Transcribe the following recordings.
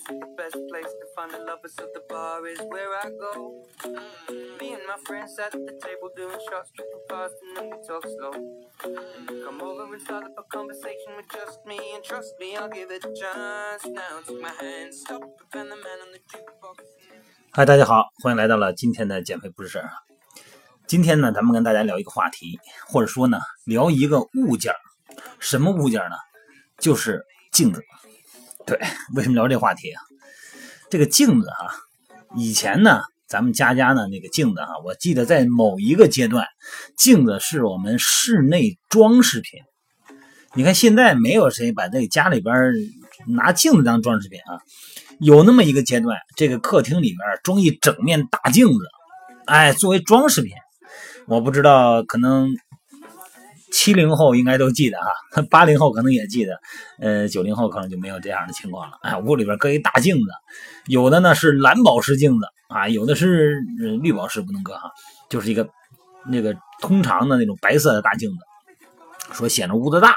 is the best place to find the lovers, so the bar is where I go. Me and my friends at the table doing shots, tripping fast, and then we talk slow. Come over and start up a conversation with just me, and trust me, I'll give it a chance. Now take my hand, stop, and the man on the jukebox. 嗨，大家好，欢迎来到了今天的减肥不是事儿啊。今天呢，咱们跟大家聊一个话题，或者说呢，聊一个物件儿。什么物件儿呢？就是镜子。对，为什么聊这话题啊？这个镜子啊、以前呢，咱们家家呢那个镜子啊、我记得在某一个阶段，镜子是我们室内装饰品。你看现在没有谁把这个家里边拿镜子当装饰品啊。有那么一个阶段，这个客厅里边装一整面大镜子，哎，作为装饰品。我不知道，可能七零后应该都记得哈，八零后可能也记得，呃，九零后可能就没有这样的情况了。哎，屋里边搁一大镜子，有的呢是蓝宝石镜子啊，有的是、绿宝石不能搁哈，就是一个那个通常的那种白色的大镜子，说显得屋子大。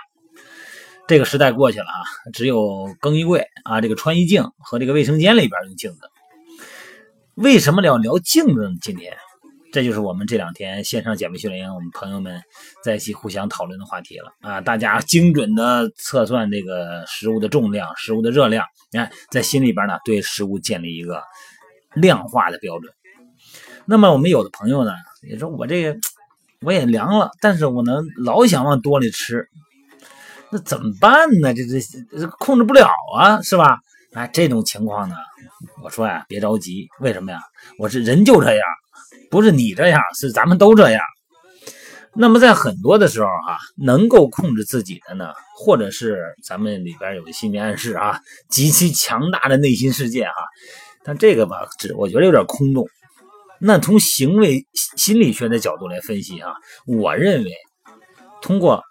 这个时代过去了啊，只有更衣柜啊，这个穿衣镜和这个卫生间里边用镜子。为什么要聊镜子呢？今天，这就是我们这两天线上减肥训练营，我们朋友们在一起互相讨论的话题了啊！大家精准的测算这个食物的重量、食物的热量，你看在心里边呢，对食物建立一个量化的标准。那么我们有的朋友呢，也说我这个我也量了，但是我能老想往多里吃，那怎么办呢？这这这控制不了啊，是吧？哎，这种情况呢，我说呀，别着急，为什么呀？我是人就这样，不是你这样，是咱们都这样。那么在很多的时候哈、能够控制自己的呢，或者是咱们里边有心理暗示啊，极其强大的内心世界哈、但这个吧，只我觉得有点空洞。那从行为心理学的角度来分析啊，我认为通过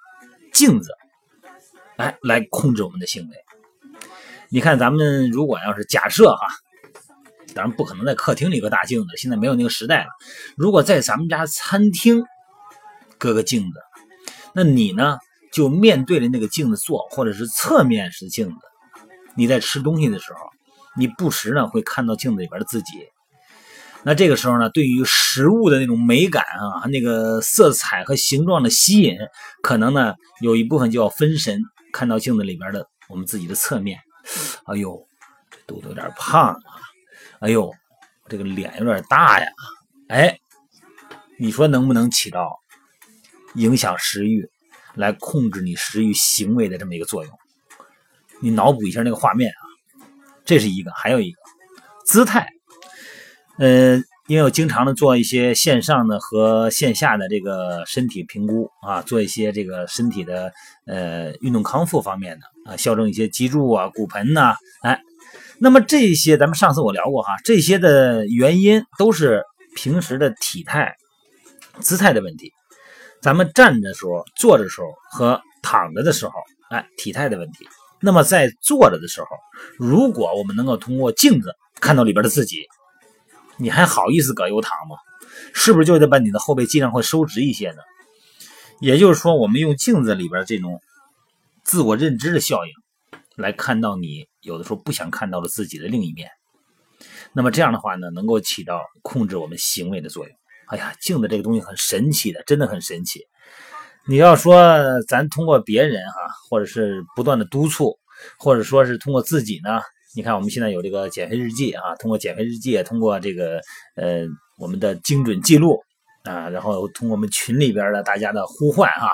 镜子，哎，来控制我们的行为。你看，咱们如果要是假设哈，当然不可能在客厅里搁大镜子，现在没有那个时代了。如果在咱们家餐厅搁个镜子，那你呢就面对着那个镜子坐，或者是侧面是镜子。你在吃东西的时候，你不时呢会看到镜子里边的自己。那这个时候呢，对于食物的那种美感啊，那个色彩和形状的吸引，可能呢有一部分就要分神，看到镜子里边的我们自己的侧面。哎呦，这肚子有点胖啊！哎呦，这个脸有点大呀！哎，你说能不能起到影响食欲、来控制你食欲行为的这么一个作用？你脑补一下那个画面啊，这是一个，还有一个姿态。呃，因为我经常的做一些线上的和线下的这个身体评估啊，做一些这个身体的呃运动康复方面的啊，校正一些脊柱啊、骨盆呐、哎，那么这些咱们上次我聊过哈，这些的原因都是平时的体态、姿态的问题。咱们站着的时候、坐着的时候和躺着的时候，哎，体态的问题。那么在坐着的时候，如果我们能够通过镜子看到里边的自己，你还好意思搁油躺吗？是不是就得把你的后背尽量会收直一些呢？也就是说，我们用镜子里边这种自我认知的效应，来看到你有的时候不想看到了自己的另一面。那么这样的话呢，能够起到控制我们行为的作用。哎呀，镜子这个东西很神奇的，真的很神奇。你要说咱通过别人哈、或者是不断的督促，或者说是通过自己呢，你看我们现在有这个减肥日记啊，通过减肥日记，通过这个呃我们的精准记录啊，然后通过我们群里边的大家的呼唤哈、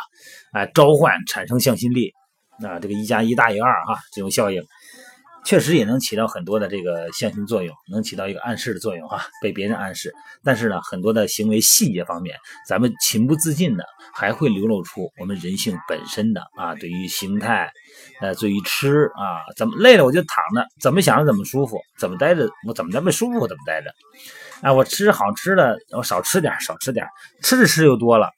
啊，召唤产生向心力啊，这个一加一大于二哈、这种效应。确实也能起到很多的这个向心作用，能起到一个暗示的作用啊，被别人暗示。但是呢，很多的行为细节方面，咱们情不自禁的还会流露出我们人性本身的啊，对于形态，呃，对于吃啊，怎么累了我就躺着，怎么想怎么舒服，怎么待着我怎么这么舒服怎么待着。啊，我吃好吃的，我少吃点，少吃点，吃着吃又多了。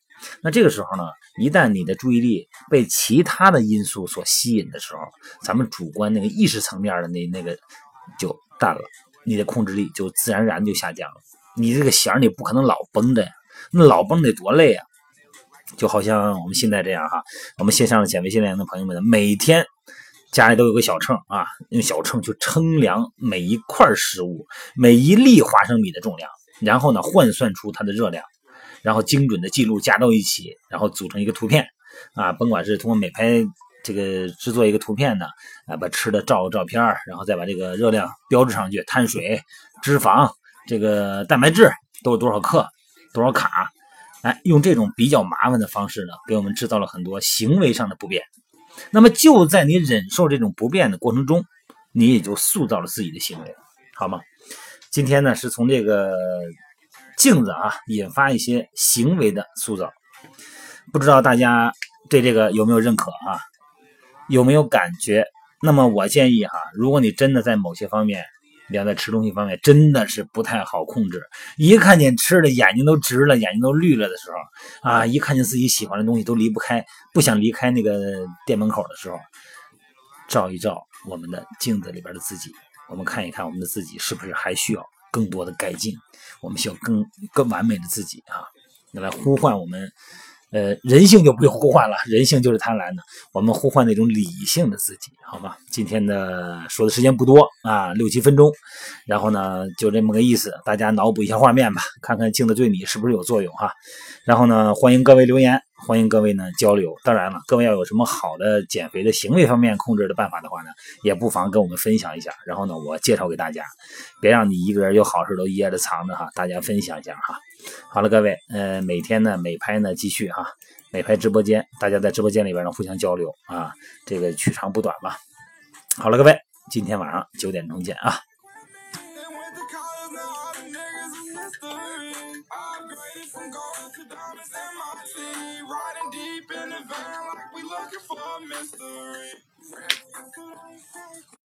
那这个时候呢，一旦你的注意力被其他的因素所吸引的时候，咱们主观那个意识层面的那那个就淡了，你的控制力就自然而然就下降了。你这个弦儿你不可能老绷着呀，那老绷得多累啊！就好像我们现在这样哈，我们线上的减肥训练营的朋友们，每天家里都有个小秤啊，用小秤去称量每一块食物、每一粒花生米的重量，然后呢换算出它的热量，然后精准的记录加到一起，然后组成一个图片啊，甭管是通过美拍这个制作一个图片呢，啊把吃的照个照片，然后再把这个热量标志上去，碳水、脂肪、这个蛋白质都是多少克、多少卡，哎，用这种比较麻烦的方式呢，给我们制造了很多行为上的不便。那么就在你忍受这种不便的过程中，你也就塑造了自己的行为，好吗？今天呢，是从这个镜子啊引发一些行为的塑造，不知道大家对这个有没有认可啊？有没有感觉？那么我建议哈，如果你真的在某些方面，你要在吃东西方面真的是不太好控制，一看见吃的眼睛都直了，眼睛都绿了的时候啊，一看见自己喜欢的东西都离不开，不想离开那个店门口的时候，照一照我们的镜子里边的自己，我们看一看我们的自己是不是还需要更多的改进，我们需要更更完美的自己啊，来呼唤我们。呃，人性就不用呼唤了，人性就是贪婪的。我们呼唤那种理性的自己，好吧？今天的说的时间不多啊，六七分钟，然后呢，就这么个意思，大家脑补一下画面吧，看看镜子对你是不是有作用哈。然后呢，欢迎各位留言。欢迎各位呢交流，当然了，各位要有什么好的减肥的行为方面控制的办法的话呢，也不妨跟我们分享一下，然后呢，我介绍给大家，别让你一个人有好事都掖着藏着哈，大家分享一下哈。好了，各位，呃，每天呢美拍呢继续哈，美拍直播间，大家在直播间里边呢互相交流啊，这个取长补短吧。好了，各位，今天晚上九点钟见啊。looking for mystery.